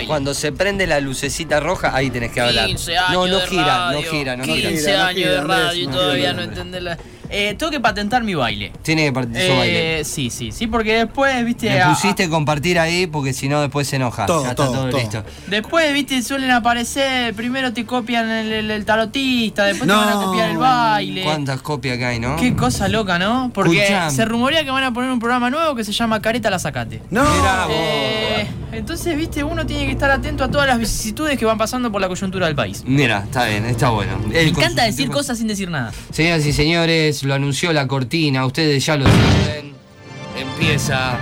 baile. Cuando se prende la lucecita roja, ahí tenés que hablar. 15 años no, no de gira, radio, no gira, no 15 gira. no años gira, de Andrés, radio y no todavía no Andrés. entender la... Eh, tengo que patentar mi baile. Tiene que partir su Eh, baile. sí, sí, sí, porque después, viste... Me a- pusiste compartir ahí porque si no después se enoja. Todo, ya está todo, todo, todo. listo. Después, viste, suelen aparecer, primero te copian el, el- el tarotista, después No. te van a copiar el baile. ¿Cuántas copias que hay, no? Qué cosa loca, ¿no? Porque Escuchame. se rumorea que van a poner un programa nuevo que se llama Careta la Sacate. No. Mirá vos. Eh, entonces, viste, uno tiene que estar atento a todas las vicisitudes que van pasando por la coyuntura del país. Mira, está bien, está bueno. Me encanta decir cosas sin decir nada. Señoras y señores, lo anunció la cortina, ustedes ya lo saben. Empieza.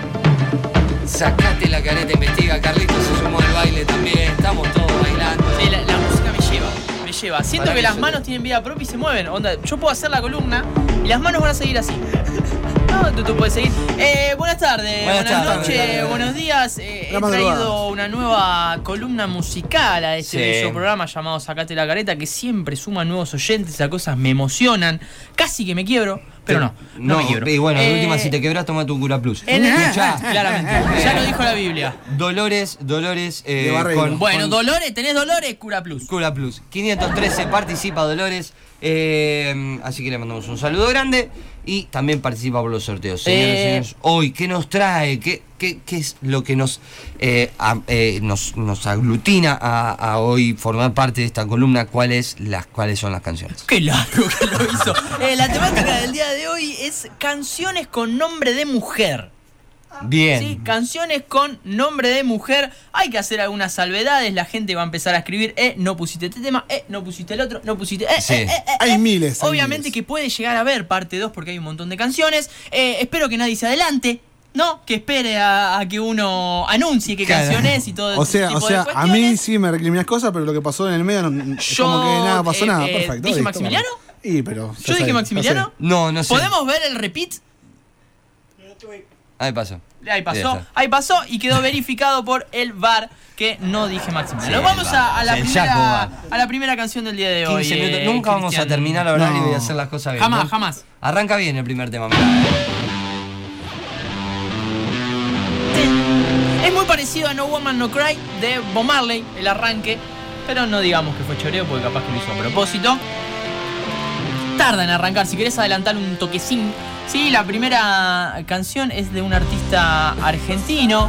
Sacate la careta, investiga. Carlitos se sumó al baile también. Estamos todos bailando. Sí, la, la música me lleva, me lleva. Siento Para que las manos tienen vida propia y se mueven. Onda, yo puedo hacer la columna y las manos van a seguir así. No, tú, tú puedes seguir. Eh, buenas tardes, Buenas buenas, tardes. noches, buenos días. Eh, he traído una nueva columna musical a este Sí. programa llamado Sacate la careta que siempre suma nuevos oyentes. Esas cosas me emocionan. Casi que me quiebro, pero no, no, me quiebro. Y bueno, de Eh, última, si te quebras, toma tu cura plus. en- Escuchá. claramente, ya lo dijo la Biblia. Dolores, Dolores. eh, con, Bueno, con Dolores, tenés Dolores, Cura Plus. Cura Plus. 513 participa Dolores. eh, así que le mandamos un saludo grande. Y también participa por los sorteos. Señores y Eh. señores, hoy, ¿qué nos trae? ¿Qué, qué, qué es lo que nos, eh, a- eh, nos, nos aglutina a, a hoy formar parte de esta columna? ¿Cuáles, las, ¿Cuáles son las canciones? Qué largo que lo hizo. Eh, la temática del día de hoy es canciones con nombre de mujer. Bien. ¿sí? Canciones con nombre de mujer. Hay que hacer algunas salvedades. La gente va a empezar a escribir, eh, no pusiste este tema, eh, no pusiste el otro, no pusiste. Eh, Sí. eh, eh, eh, Hay eh. miles, hay Obviamente miles. que puede llegar a haber parte 2 porque hay un montón de canciones. Eh, espero que nadie se adelante. No, que espere a, a que uno anuncie qué Claro. canción es y todo O ese sea, tipo o sea, de a mí sí me recriminas cosas, pero lo que pasó en el medio no, es Yo, como que nada pasó eh, nada. eh, Perfecto. ¿dije Maximiliano? Y, pero. ¿Yo dije Maximiliano? No, no sé. ¿Podemos ver el repeat? Ahí pasó. Ahí pasó, ahí pasó y quedó verificado por el VAR que no dije Maximiliano. Sí, vamos a, a la primera, a la primera canción del día de hoy. 15 minutos. eh, Nunca vamos a terminar a hablar y voy a hacer las cosas bien. Jamás, ¿no? jamás. Arranca bien el primer tema, mirá. Parecido a No Woman No Cry de Bob Marley, el arranque, pero no digamos que fue choreo porque capaz que lo hizo a propósito. Tarda en arrancar, si querés adelantar un toquecín. Sí, la primera canción es de un artista argentino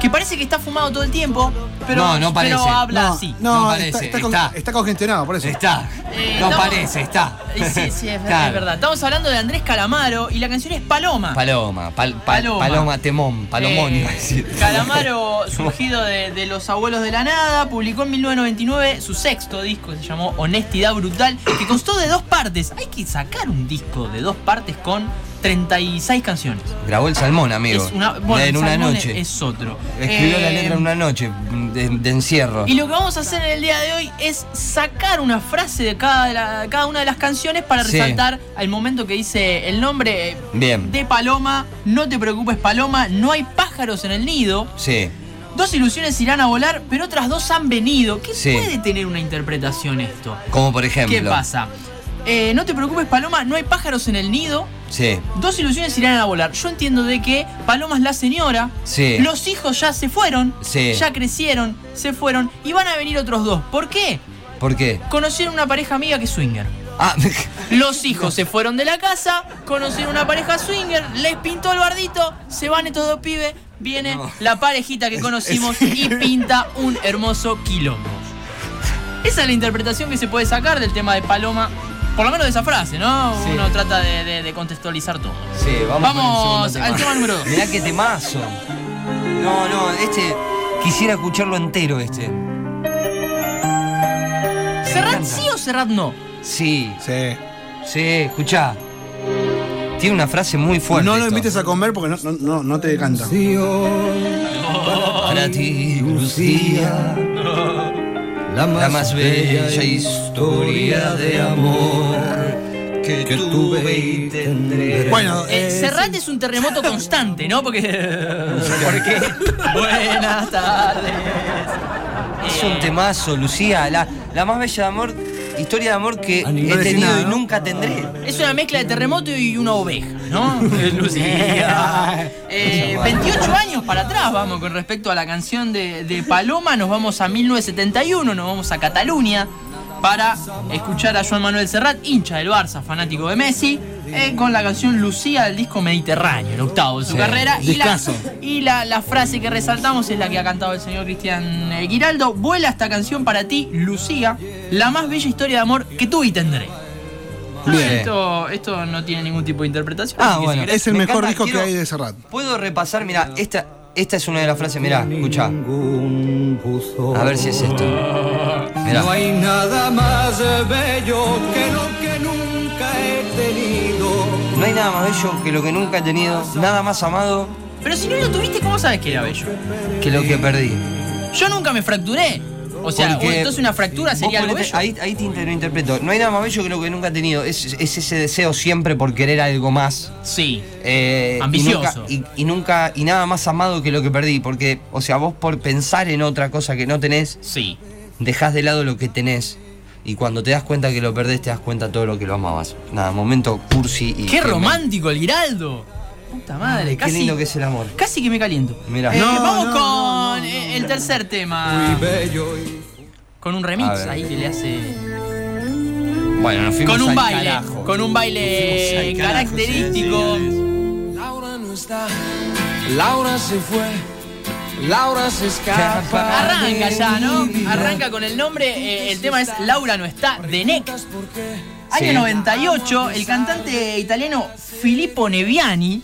que parece que está fumado todo el tiempo, pero, No, no parece. pero habla No, así. no, No parece, está, está con- está. está congestionado, por eso. Está. Eh, no no. parece, está. Sí, sí, es, Claro. es verdad. Estamos hablando de Andrés Calamaro y la canción es Paloma. Paloma, pal- pal- Paloma. paloma, temón, palomón Eh, iba a decir. Calamaro, surgido de, de Los Abuelos de la Nada, publicó en 1999 su sexto disco, que se llamó Honestidad Brutal, que constó de dos partes. Hay que sacar un disco de dos partes con 36 canciones. Grabó el salmón, amigo. Es una, bueno, en una noche. Es otro. Escribió la Eh, letra en una noche de, de encierro. Y lo que vamos a hacer en el día de hoy es sacar una frase de cada, de la- cada una de las canciones para Sí. resaltar al momento que dice el nombre Bien. de Paloma. No te preocupes, Paloma, no hay pájaros en el nido. Sí. Dos ilusiones irán a volar, pero otras dos han venido. ¿Qué Sí. puede tener una interpretación esto? Como por ejemplo. ¿Qué pasa? Eh, no te preocupes, Paloma, no hay pájaros en el nido. Sí. Dos ilusiones irán a volar. Yo entiendo de que Paloma es la señora. Sí. Los hijos ya se fueron. Sí. Ya crecieron, se fueron. Y van a venir otros dos. ¿Por qué? ¿Por qué? Conocieron una pareja amiga que es swinger. Ah, Los hijos se fueron de la casa, conocieron una pareja swinger, les pintó el bardito, se van estos dos pibes, viene No. la parejita que conocimos y pinta un hermoso quilombo. Esa es la interpretación que se puede sacar del tema de Paloma, por lo menos de esa frase, ¿no? Sí. Uno trata de, de- de contextualizar todo. sí, vamos, Vamos con el al tema número dos. Mirá qué temazo. No, no, este. Quisiera escucharlo entero, este. ¿Serrat sí o Serrat no? Sí, Sí. sí, escuchá. Tiene una frase muy fuerte. no lo esto. invites a comer porque no, no, no, no te canta. Para ti, Lucía, la más, bella historia de amor que, tuve y tendré. Bueno, Eh, eh, Serrat es un terremoto constante, ¿no? Porque. Porque. Buenas tardes. es Eh, un temazo, Lucía. La, la más bella de amor historia de amor que no he tenido nada, y nunca tendré. Es una mezcla de terremoto y una oveja, ¿no? Lucía. Eh, 28 años para atrás vamos con respecto a la canción de, de Paloma. Nos vamos a 1971, nos vamos a Cataluña para escuchar a Joan Manuel Serrat, hincha del Barça, fanático de Messi, eh, con la canción Lucía del disco Mediterráneo, el octavo de su Sí, carrera. Y, la, discazo. y la, la frase que resaltamos es la que ha cantado el señor Cristian eh, Giraldo. Vuela esta canción para ti, Lucía, la más bella historia de amor que tuve y tendré. Bien. Esto, esto no tiene ningún tipo de interpretación. Ah, bueno. si Es el Me mejor encanta, disco quiero- que hay de Serrat. Puedo repasar, mira, esta, esta es una de las frases, mirá, escucha. A ver si es esto. No hay nada más bello que lo que nunca he tenido. No hay nada más bello que lo que nunca he tenido, nada más amado Pero si no lo tuviste, ¿cómo sabes que era bello? que lo que perdí. Yo nunca me fracturé. O sea, Porque o entonces una fractura sería algo ponete- bello. Ahí, ahí te inter- lo interpreto. No hay nada más bello que lo que nunca he tenido. Es, es ese deseo siempre por querer algo más. Sí. Eh, Ambicioso. Y nunca, y, y nunca, y nada más amado que lo que perdí. Porque, o sea, vos por pensar en otra cosa que no tenés, Sí. Dejás de lado lo que tenés. Y cuando te das cuenta que lo perdés, te das cuenta todo lo que lo amabas. Nada, momento cursi y. Qué romántico el Giraldo. Puta madre, Qué casi. lindo que es el amor. Casi que me caliento. Mirá. Eh, No, vamos no, con no, no, eh, el tercer tema. Bello y Con un remix ahí que le hace. Bueno, nos fuimos Con un al baile. carajo. Con un baile carajo, característico. Laura no está. Laura se fue. Laura se escapa. Arranca ya, ¿no? Arranca con el nombre. eh, el tema es Laura no está, de Neck. Año Sí. 98, el cantante italiano Filippo Neviani,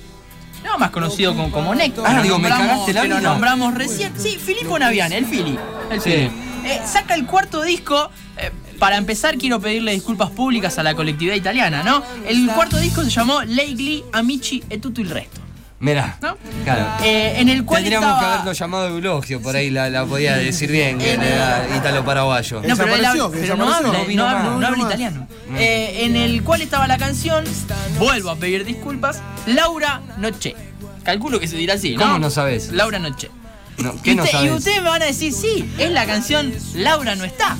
no más conocido como, como Neck, Ah, digo, me cagaste la que lo nombramos recién. Sí, Filippo Neviani, el Fili. El Sí. Fili. Eh, saca el cuarto disco. eh, para empezar, quiero pedirle disculpas públicas a la colectividad italiana, ¿no? El cuarto disco se llamó Legli, Amici e tutto il resto. Mirá. ¿No? Claro. Eh, en el cual Tendríamos que estaba- haberlo llamado Eulogio, por ahí la, la podía decir bien, que era ítalo-paraguayo. No, pero él Desapareció, habla, que pero no habla, No vino no habla- más. no No habla vino más. italiano. Eh, en el cual estaba la canción, vuelvo a pedir disculpas, Laura Noche. Calculo que se dirá así, ¿no? ¿Cómo no sabes? Laura Noche. No, Y, ¿Qué no usted- y ustedes me van a decir, sí, es la canción Laura no está.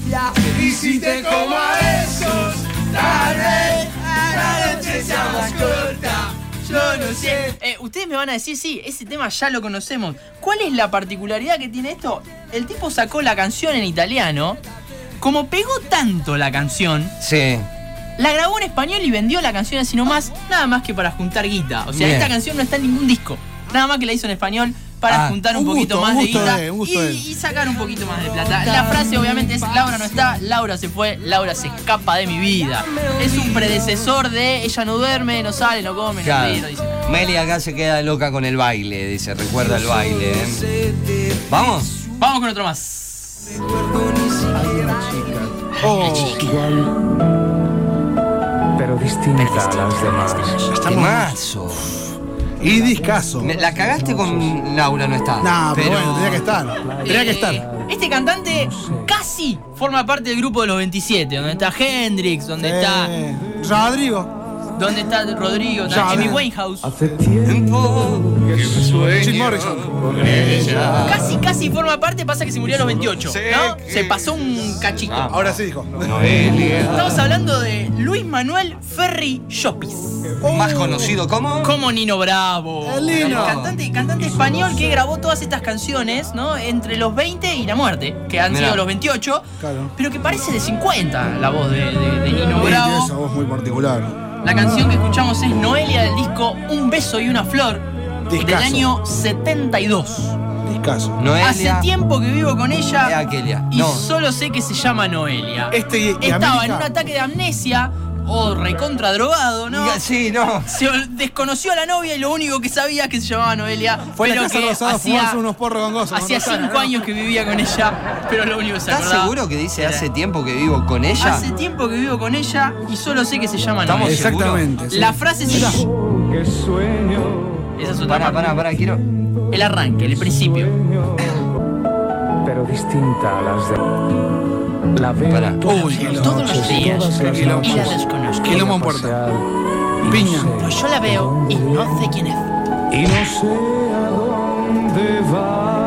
Y si te como a esos, la noche sea más corta. No sé. Eh, ustedes me van a decir, sí, ese tema ya lo conocemos. ¿Cuál es la particularidad que tiene esto? El tipo sacó la canción en italiano. Como pegó tanto la canción, Sí. La grabó en español y vendió la canción así nomás, nada más que para juntar guita. O sea, Bien. esta canción no está en ningún disco. Nada más que la hizo en español para Ah, juntar un, un poquito gusto, más un de gusto guita de- un y, de él. y sacar un poquito más de plata. La frase obviamente es Laura no está, Laura se fue, Laura se escapa de mi vida. Es un predecesor de ella no duerme, no sale, no come, no Claro. ríe, no dice. Meli acá se queda loca con el baile, dice, recuerda el baile. ¿eh? ¿Vamos? Vamos con otro más. Oh, pero distinta a las demás. Temazo. Y discaso. Me- La cagaste con Laura, no está. Nah, pero, bueno, tenía que estar. Tenía que Eh, estar. Este cantante casi forma parte del grupo de los 27, donde está Hendrix, donde está Eh, Rodrigo. Donde está Rodrigo, a ver. Winehouse. Hace tiempo que sueño Jim Morrison. con ella. Casi, casi forma parte, pasa que se murió a los 28, ¿no? Se pasó un cachito. Ahora sí dijo. Noelia. Estamos hablando de Luis Manuel Ferri Llopis. Más conocido como. Como Nino Bravo. El Nino. Cantante, cantante español que grabó todas estas canciones, ¿no? Entre los 20 y la muerte, que han Mirá. sido los 28. Claro. Pero que parece de 50 la voz de, de- de Nino Bravo. esa voz muy particular. La canción que escuchamos es Noelia del disco Un beso y una flor del Discazo. año 72. Discaso. Noelia. Hace tiempo que vivo con ella aquella. y No. solo sé que se llama Noelia. Este y, y Estaba América- en un ataque de amnesia o recontra drogado, ¿no? Sí, no. Se desconoció a la novia y lo único que sabía es que se llamaba Noelia. Fue pero la Casa que hacía, fumarse unos porros con gozo. hacía con cinco ¿no? años que vivía con ella, pero lo único que se ¿Estás acordaba seguro que dice hace tiempo que vivo con ella? Hace tiempo que vivo con ella y solo sé que se llama Estamos Noelia. Exactamente. sí. La frase es Que sueño, Esa es otra Pará, pará, pará, quiero. El arranque, el principio. pero distinta a las demás. La veo Uy, quilombo. Todos los días. Y la desconozco. Pasear, y no Piña. Pues yo la veo y no sé quién es. Y no sé a dónde va.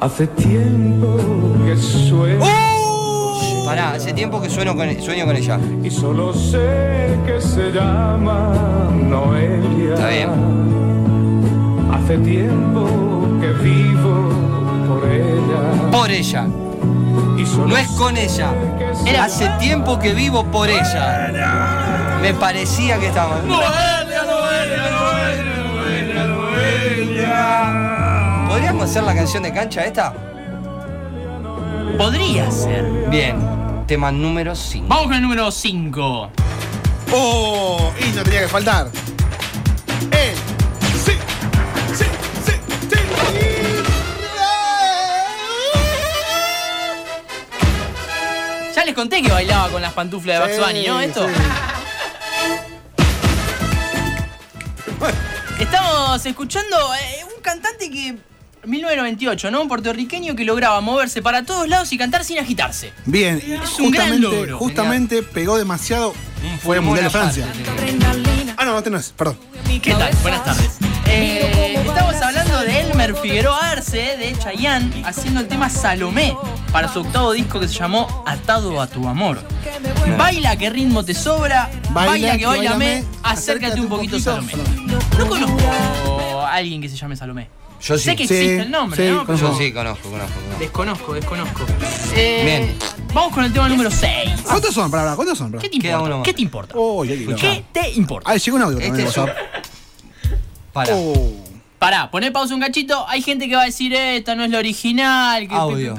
Hace tiempo que sueño. Pará, hace tiempo que sueno con, sueño con ella. Y solo sé que se llama Noelia. Está bien. Hace tiempo que vivo por ella. Por No es con ella. Era- Hace tiempo que vivo por ella. Me parecía que estaba. ¿Podríamos hacer la canción de cancha esta? Podría ser. Bien. Tema número 5. Vamos con el número 5. ¡Oh! Y no tenía que faltar. ¡Eh! Conté que bailaba con las pantuflas de Bugs Sí, Bunny, ¿no? Esto. sí. Estamos escuchando eh, un cantante que. 1998, ¿no? Un puertorriqueño que lograba moverse para todos lados y cantar sin agitarse. Bien, Es un gran justamente, logro. justamente pegó demasiado. Fue el Mundial de Francia. Ah, no, este no es, perdón. ¿Qué tal? Buenas tardes. Eh, estamos hablando de Elmer Figueroa Arce, de Chayanne, haciendo el tema Salomé para su octavo disco que se llamó Atado a tu amor. Baila que ritmo te sobra, baila, que bailame, acércate un poquito Salomé. No conozco a alguien que se llame Salomé. Yo sí. Sé que Sí, existe el nombre, sí, ¿no? Pero Yo sí, conozco, conozco. conozco. Desconozco, desconozco. Eh, Bien. Vamos con el tema número 6. ¿Cuántos son? Pará, ¿cuántos son? ¿Qué te importa? ¿Qué te importa? Oh. ¿Qué te importa? Ah, llegó un audio Este también. es de un- WhatsApp. Para. Oh. Pará, poné pausa un cachito. Hay gente que va a decir, eh, esta no es la original. Que Audio.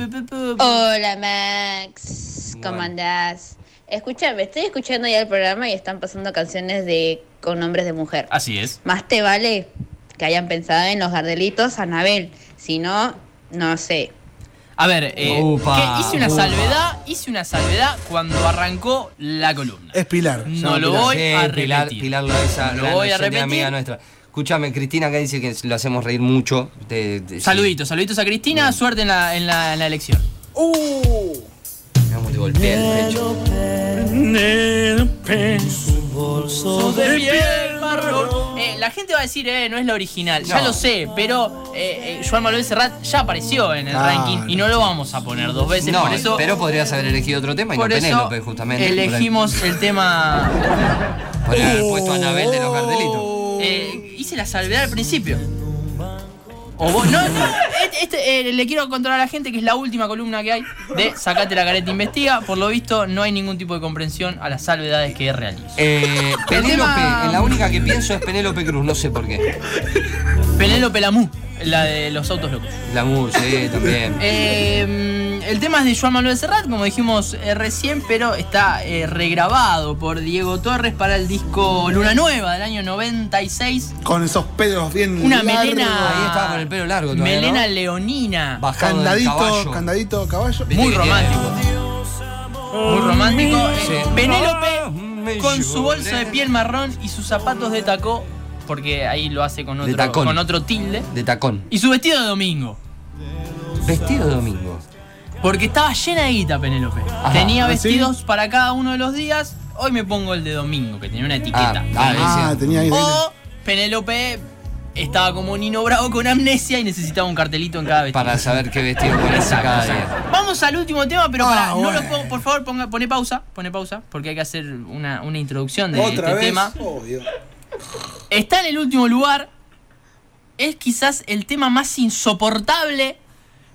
Hola Max, ¿cómo Bueno. andás? Escúchame, estoy escuchando ya el programa y están pasando canciones de con nombres de mujer. Así es. Más te vale que hayan pensado en los gardelitos Anabel, si no, no sé. A ver, eh, que hice una upa. salvedad, hice una salvedad cuando arrancó la columna. Es Pilar. No lo Pilar. voy Sí, a Pilar, repetir. Pilar Lo voy a repetir. amiga nuestra. Escúchame, Cristina acá dice que lo hacemos reír mucho. De, de- Saluditos, saluditos a Cristina, suerte en la, en la, en la elección. Uh. Vamos, te golpea el pecho. de piel marrón. Eh, la gente va a decir, eh, no es la original. Ya No. lo sé, pero eh, eh, Joan Manuel Serrat ya apareció en el ranking y no lo vamos a poner dos veces. No, por eso, pero podrías haber elegido otro tema y no por eso Penélope, justamente. elegimos el tema. Podría haber puesto a Anabel de los Gardelitos. Eh, hice la salvedad al principio. O vos- no, no, este- este, eh, le quiero contar a la gente que es la última columna que hay de Sacate la careta investiga. Por lo visto, no hay ningún tipo de comprensión a las salvedades que realizo. Eh, Penélope, tema- en la única que pienso es Penélope Cruz, no sé por qué. Penélope Lamú, la de los autos locos. La Mur, sí, también. Eh, el tema es de Joan Manuel Serrat, como dijimos eh, recién, pero está eh, regrabado por Diego Torres para el disco Luna Nueva del año 96. Con esos pelos bien. Una largos, melena. Ahí estaba con el pelo largo todavía, Melena ¿no? leonina. Bajado del Candadito, caballo. candadito, caballo. Muy romántico. Muy romántico. Eh, Sí. Penélope con su bolso de piel marrón y sus zapatos de tacó, porque ahí lo hace con De otro, tacón. con otro tilde. De tacón. Y su vestido de domingo. Vestido de domingo. Porque estaba llena de guita, Penélope. Tenía ¿Ah, sí? vestidos para cada uno de los días. Hoy me pongo el de domingo, que tenía una etiqueta. Ah, ah, Ah, tenía o Penélope estaba como Nino Bravo con amnesia y necesitaba un cartelito en cada vestido. Para saber qué vestido ponerse cada día. Vamos al último tema, pero Ah, para, no lo bueno. pongo, por favor, ponga, pone pausa, pone pausa, porque hay que hacer una, una introducción de Otra este vez. tema. Obvio. Está en el último lugar. Es quizás el tema más insoportable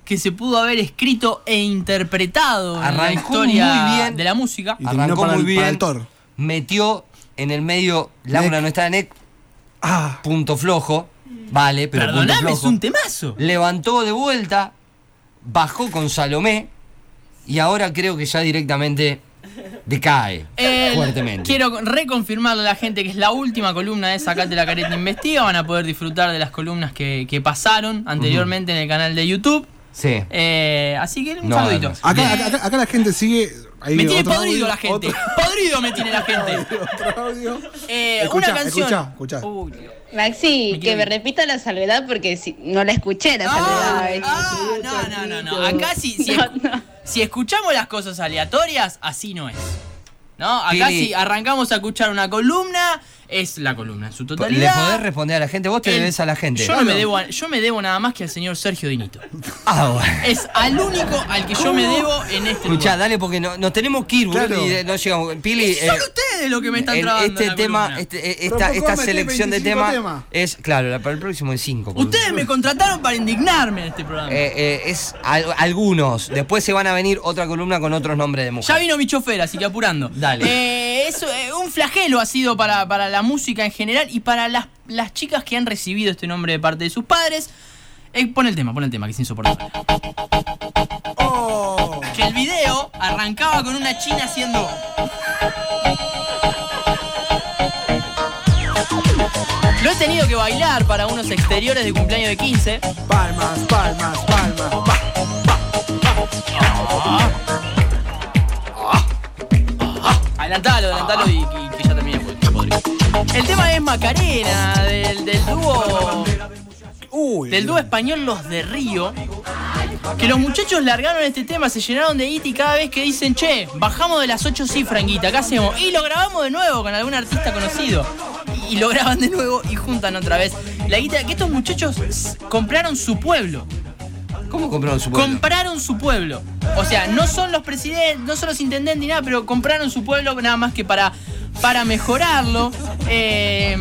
que se pudo haber escrito e interpretado en la Arrancó historia muy bien. de la música. Y terminó Arrancó para muy el- bien. para el Thor. Metió en el medio. Laura no está en Ah. punto flojo. Vale, pero punto es un temazo. Levantó de vuelta. Bajó con Salomé. Y ahora creo que ya directamente decae fuertemente. Quiero reconfirmarle a la gente que es la última columna de Sacate la careta investiga. Van a poder disfrutar de las columnas que, que pasaron anteriormente en el canal de YouTube. Sí. Eh, así que un No, saludito. no. Acá, Eh, acá, acá- acá la gente sigue. ahí me tiene podrido audio, la gente. otro- Podrido me tiene la gente. otro audio. Eh, Escuchá, una canción. escuchá, escuchá. Uy. Maxi, Me que me repita la salvedad porque si, no la escuché la salvedad. Ah, ah, no, no, no, no. Acá si, si, No, no. si escuchamos las cosas aleatorias, así no es. ¿No? Acá Pili. si arrancamos a escuchar una columna, es la columna en su ¿Le totalidad. podés responder a la gente? Vos te El- debes a la gente. Yo, no me debo a- yo me debo nada más que al señor Sergio Dinito. Ah, bueno. Es al único al que yo me debo en este Escuchá, lugar. dale porque no, nos tenemos que ir, Claro. y eh, no llegamos. Pili, Son eh, ustedes los que me están trabando este la tema, este, eh, esta, ¿por qué esta selección de 25 temas es, claro, la- para el próximo es 5. Ustedes me contrataron para indignarme en este programa. Eh, eh, es al- algunos. Después se van a venir otra columna con otros nombres de Ya mujer. vino mi chofer, así que apurando. Dale. Eso, eh, un flagelo ha sido para, para la música en general y para las, las chicas que han recibido este nombre de parte de sus padres. Eh, pon el tema, pon el tema, que es insoportable. Oh. Que el video arrancaba con una china haciendo. Lo he tenido que bailar para unos exteriores de cumpleaños de 15. Palmas, palmas, palmas. pa. Adelantalo, adelantalo y, y que ya termine porque podrido. El tema es Macarena, del, del dúo. Uy. Del dúo español Los de Río. Que los muchachos largaron este tema, se llenaron de hit y cada vez que dicen, che, bajamos de las 8 sí, franguita, ¿qué hacemos? Y lo grabamos de nuevo con algún artista conocido. Y, y lo graban de nuevo y juntan otra vez. La guita, que estos muchachos compraron su pueblo. ¿Cómo compraron su pueblo? Compraron su pueblo. O sea, no son los presidentes, no son los intendentes ni nada, pero compraron su pueblo nada más que para, para mejorarlo. Eh,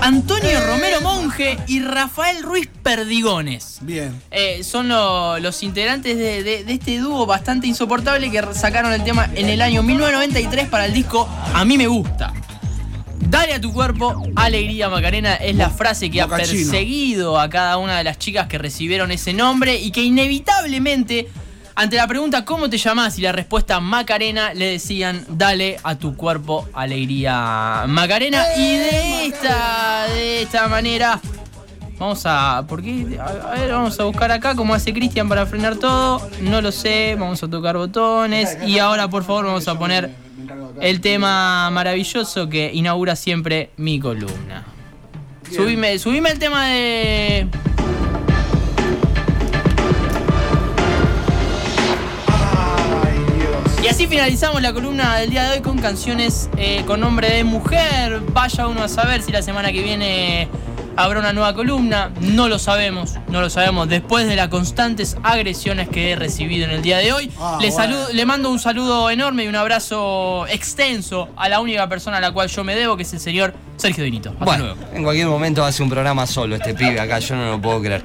Antonio Romero Monje y Rafael Ruiz Perdigones. Bien. Eh, son lo- los integrantes de, de- de este dúo bastante insoportable que sacaron el tema en el año 1993 para el disco A mí me gusta. Dale a tu cuerpo, alegría Macarena, es la frase que ha chino. perseguido a cada una de las chicas que recibieron ese nombre y que inevitablemente, ante la pregunta ¿cómo te llamás? y la respuesta Macarena, le decían dale a tu cuerpo, alegría Macarena. Y de esta, de esta manera Vamos a. ¿Por qué? A, a ver, vamos a buscar acá cómo hace Cristian para frenar todo. No lo sé. Vamos a tocar botones. Y ahora, por favor, vamos a poner el tema maravilloso que inaugura siempre mi columna. Subime, subime el tema de. Y así finalizamos la columna del día de hoy con canciones eh, con nombre de mujer. Vaya uno a saber si la semana que viene habrá una nueva columna. No lo sabemos, no lo sabemos. Después de las constantes agresiones que he recibido en el día de hoy, Ah, le, bueno. saludo- le mando un saludo enorme y un abrazo extenso a la única persona a la cual yo me debo, que es el señor Sergio Dinito. Hasta Bueno, luego. en cualquier momento hace un programa solo este pibe acá, yo no lo puedo creer.